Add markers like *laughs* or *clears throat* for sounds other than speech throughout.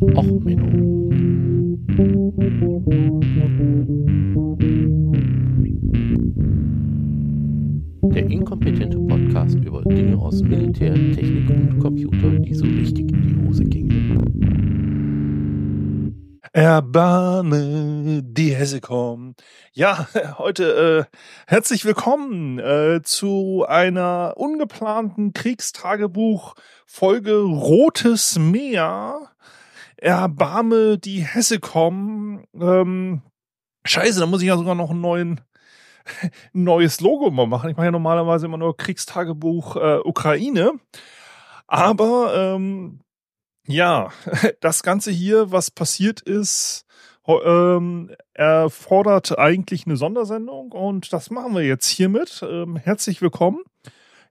Och, Menno. Der inkompetente Podcast über Dinge aus Militär, Technik und Computer, die so richtig in die Hose gingen. Erbarme die Hessekom. Ja, *laughs* heute äh, herzlich willkommen äh, zu einer ungeplanten Kriegstagebuch-Folge Rotes Meer. Erbarme die Hessekom. Ähm, scheiße, da muss ich ja sogar noch einen neuen ein *laughs* neues Logo mal machen. Ich mache ja normalerweise immer nur Kriegstagebuch äh, Ukraine. Aber ähm, ja, *laughs* das Ganze hier, was passiert ist, ähm, erfordert eigentlich eine Sondersendung und das machen wir jetzt hiermit. Ähm, herzlich willkommen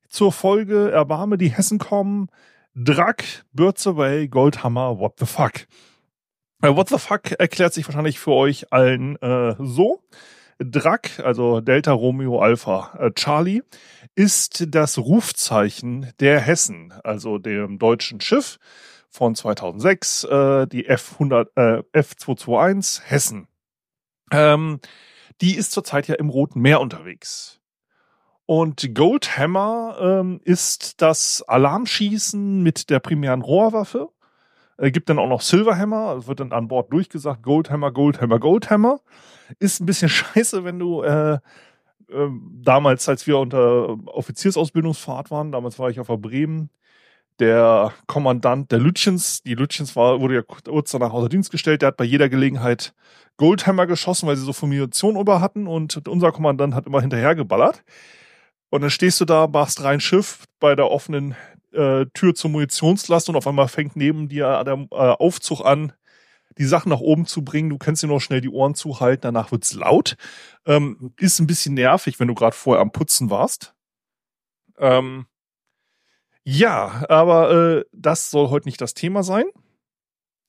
zur Folge Erbarme die Hessen kommen. Drack, Birds Away, Goldhammer, What the fuck? Äh, what the fuck erklärt sich wahrscheinlich für euch allen äh, so. Drack, also Delta Romeo Alpha äh, Charlie, ist das Rufzeichen der Hessen, also dem deutschen Schiff von 2006, äh, die F100, äh, F221 Hessen. Ähm, die ist zurzeit ja im Roten Meer unterwegs. Und Goldhammer ähm, ist das Alarmschießen mit der primären Rohrwaffe. Äh, gibt dann auch noch Silverhammer, es wird dann an Bord durchgesagt, Goldhammer, Goldhammer, Goldhammer. Ist ein bisschen *laughs* scheiße, wenn du äh, äh, damals, als wir unter Offiziersausbildungsfahrt waren, damals war ich auf der Bremen, der Kommandant der Lütchens, die Lütchens war, wurde ja kurz danach außer Dienst gestellt, der hat bei jeder Gelegenheit Goldhammer geschossen, weil sie so Formation über hatten und unser Kommandant hat immer hinterher geballert. Und dann stehst du da, machst rein Schiff bei der offenen äh, Tür zur Munitionslast und auf einmal fängt neben dir der äh, Aufzug an, die Sachen nach oben zu bringen. Du kannst dir noch schnell die Ohren zuhalten, danach wird's laut. Ähm, ist ein bisschen nervig, wenn du gerade vorher am Putzen warst. Ähm, ja, aber äh, das soll heute nicht das Thema sein,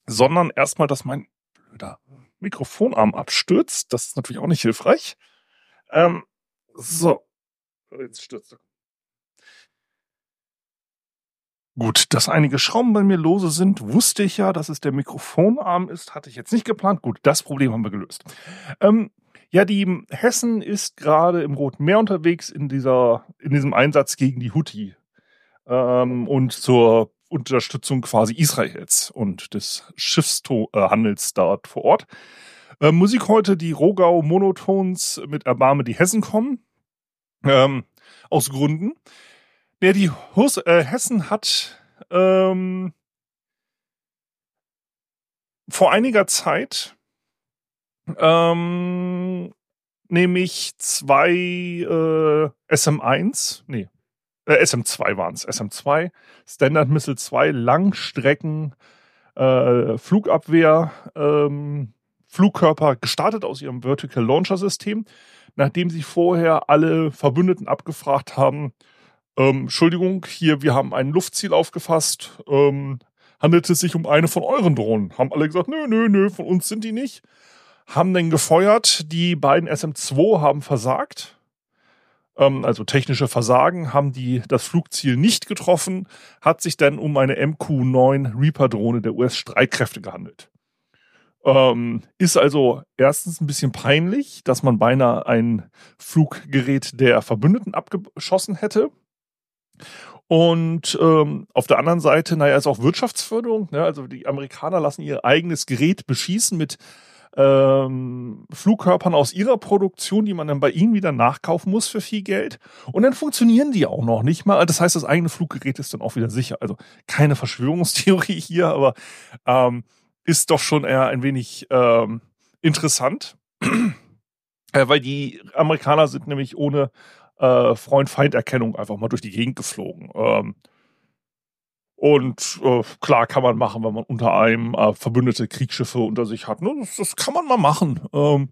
sondern erstmal, dass mein blöder Mikrofonarm abstürzt. Das ist natürlich auch nicht hilfreich. Ähm, so, jetzt stürzt. Gut, dass einige Schrauben bei mir lose sind, wusste ich ja, dass es der Mikrofonarm ist, hatte ich jetzt nicht geplant. Gut, das Problem haben wir gelöst. Ähm, ja, die Hessen ist gerade im Roten Meer unterwegs in dieser, in diesem Einsatz gegen die Houthi ähm, und zur Unterstützung quasi Israels und des Schiffshandels dort vor Ort. Äh, Musik heute die Rogau Monotons mit Erbarme die Hessen kommen. Ähm, aus Gründen. Ja, die Hus äh, Hessen hat ähm, vor einiger Zeit ähm, nämlich zwei äh, SM1, nee, äh, SM2 waren es, SM2, Standard Missile 2, Langstrecken, äh, Flugabwehr, ähm, Flugkörper gestartet aus ihrem Vertical Launcher System, nachdem sie vorher alle Verbündeten abgefragt haben, ähm, Entschuldigung, hier, wir haben ein Luftziel aufgefasst, ähm, handelt es sich um eine von euren Drohnen? Haben alle gesagt, nö, nö, nö, von uns sind die nicht. Haben dann gefeuert, die beiden SM2 haben versagt, ähm, also technische Versagen, haben die das Flugziel nicht getroffen, hat sich dann um eine MQ-9 Reaper-Drohne der US-Streitkräfte gehandelt. Ähm, ist also erstens ein bisschen peinlich, dass man beinahe ein Fluggerät der Verbündeten abgeschossen hätte. Und ähm, auf der anderen Seite, naja, ist auch Wirtschaftsförderung. Ne? Also die Amerikaner lassen ihr eigenes Gerät beschießen mit ähm, Flugkörpern aus ihrer Produktion, die man dann bei ihnen wieder nachkaufen muss für viel Geld. Und dann funktionieren die auch noch nicht mal. Das heißt, das eigene Fluggerät ist dann auch wieder sicher. Also keine Verschwörungstheorie hier, aber ähm, ist doch schon eher ein wenig ähm, interessant. *clears throat* äh, weil die Amerikaner sind nämlich ohne äh, Freund-Feind-Erkennung einfach mal durch die Gegend geflogen. Ähm, und äh, klar kann man machen, wenn man unter einem äh, verbündete Kriegsschiffe unter sich hat. Ne? Das, das kann man mal machen. Ähm,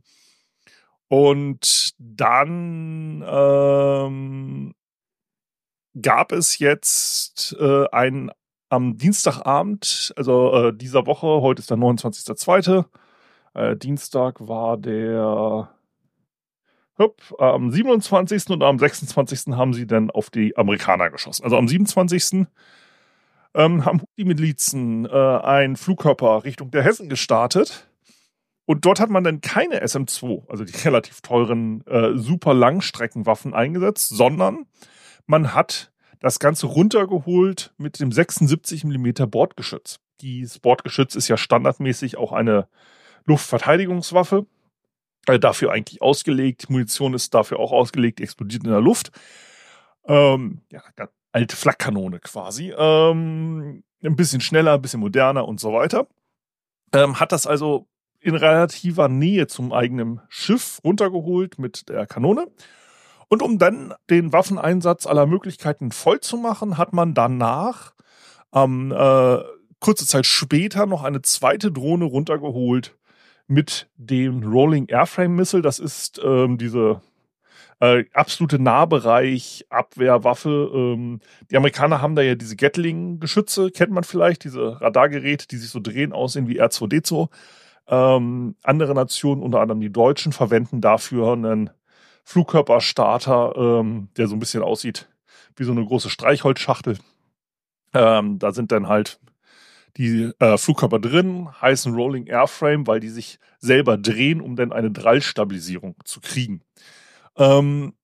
und dann ähm, gab es jetzt äh, ein am Dienstagabend, also äh, dieser Woche, heute ist der 29.02. Äh, Dienstag war der Hup, am 27. und am 26. haben sie dann auf die Amerikaner geschossen. Also am 27. Äh, ähm, haben die Milizen äh, einen Flugkörper Richtung der Hessen gestartet. Und dort hat man dann keine SM2, also die relativ teuren äh, super Langstreckenwaffen eingesetzt, sondern man hat das Ganze runtergeholt mit dem 76 mm Bordgeschütz. Dieses Bordgeschütz ist ja standardmäßig auch eine Luftverteidigungswaffe. Äh, dafür eigentlich ausgelegt. Die Munition ist dafür auch ausgelegt, die explodiert in der Luft. Ähm, ja, alte Flakkanone quasi. Ähm, ein bisschen schneller, ein bisschen moderner und so weiter. Ähm, hat das also in relativer Nähe zum eigenen Schiff runtergeholt mit der Kanone. Und um dann den Waffeneinsatz aller Möglichkeiten voll zu machen, hat man danach ähm, äh, kurze Zeit später noch eine zweite Drohne runtergeholt mit dem Rolling Airframe Missile. Das ist ähm, diese äh, absolute Nahbereich-Abwehrwaffe. Ähm, die Amerikaner haben da ja diese Gatling-Geschütze, kennt man vielleicht, diese Radargeräte, die sich so drehen, aussehen wie R2D2. Ähm, andere Nationen, unter anderem die Deutschen, verwenden dafür einen Flugkörperstarter, ähm, der so ein bisschen aussieht wie so eine große Streichholzschachtel. Ähm, da sind dann halt die äh, Flugkörper drin, heißen Rolling Airframe, weil die sich selber drehen, um dann eine Drallstabilisierung zu kriegen. Ähm,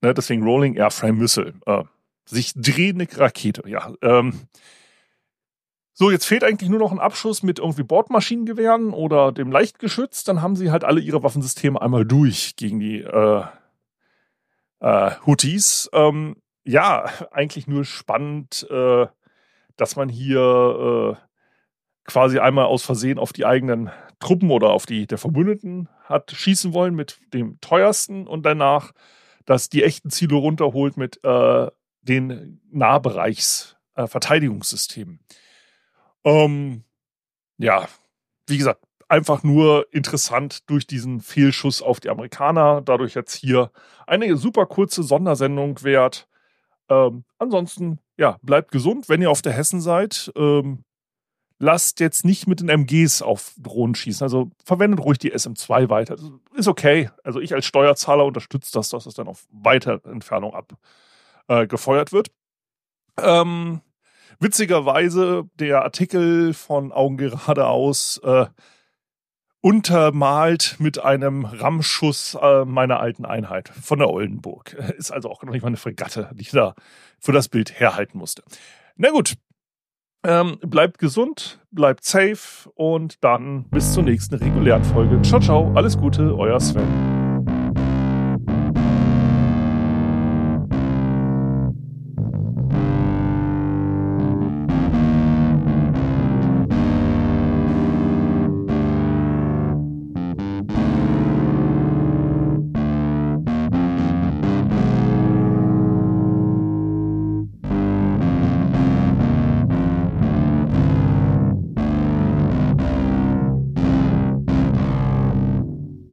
ne, deswegen Rolling Airframe Missile. Äh, sich drehende Rakete, ja. Ähm, so, jetzt fehlt eigentlich nur noch ein Abschuss mit irgendwie Bordmaschinengewehren oder dem Leichtgeschütz. Dann haben sie halt alle ihre Waffensysteme einmal durch gegen die äh, äh, Houthis. Ähm, ja, eigentlich nur spannend, äh, dass man hier äh, quasi einmal aus Versehen auf die eigenen Truppen oder auf die der Verbündeten hat schießen wollen mit dem teuersten und danach, dass die echten Ziele runterholt mit äh, den Nahbereichsverteidigungssystemen. Äh, ähm, ja, wie gesagt, einfach nur interessant durch diesen Fehlschuss auf die Amerikaner. Dadurch jetzt hier eine super kurze Sondersendung wert. Ähm, ansonsten, ja, bleibt gesund, wenn ihr auf der Hessen seid. Ähm, lasst jetzt nicht mit den MGs auf Drohnen schießen. Also verwendet ruhig die SM2 weiter. Das ist okay. Also ich als Steuerzahler unterstütze das, dass es dann auf weiter Entfernung abgefeuert äh, wird. Ähm, witzigerweise der Artikel von Augen geradeaus äh, untermalt mit einem Rammschuss äh, meiner alten Einheit von der Oldenburg. *laughs* Ist also auch noch nicht mal eine Fregatte, die ich da für das Bild herhalten musste. Na gut, ähm, bleibt gesund, bleibt safe und dann bis zur nächsten regulären Folge. Ciao, ciao, alles Gute, euer Sven.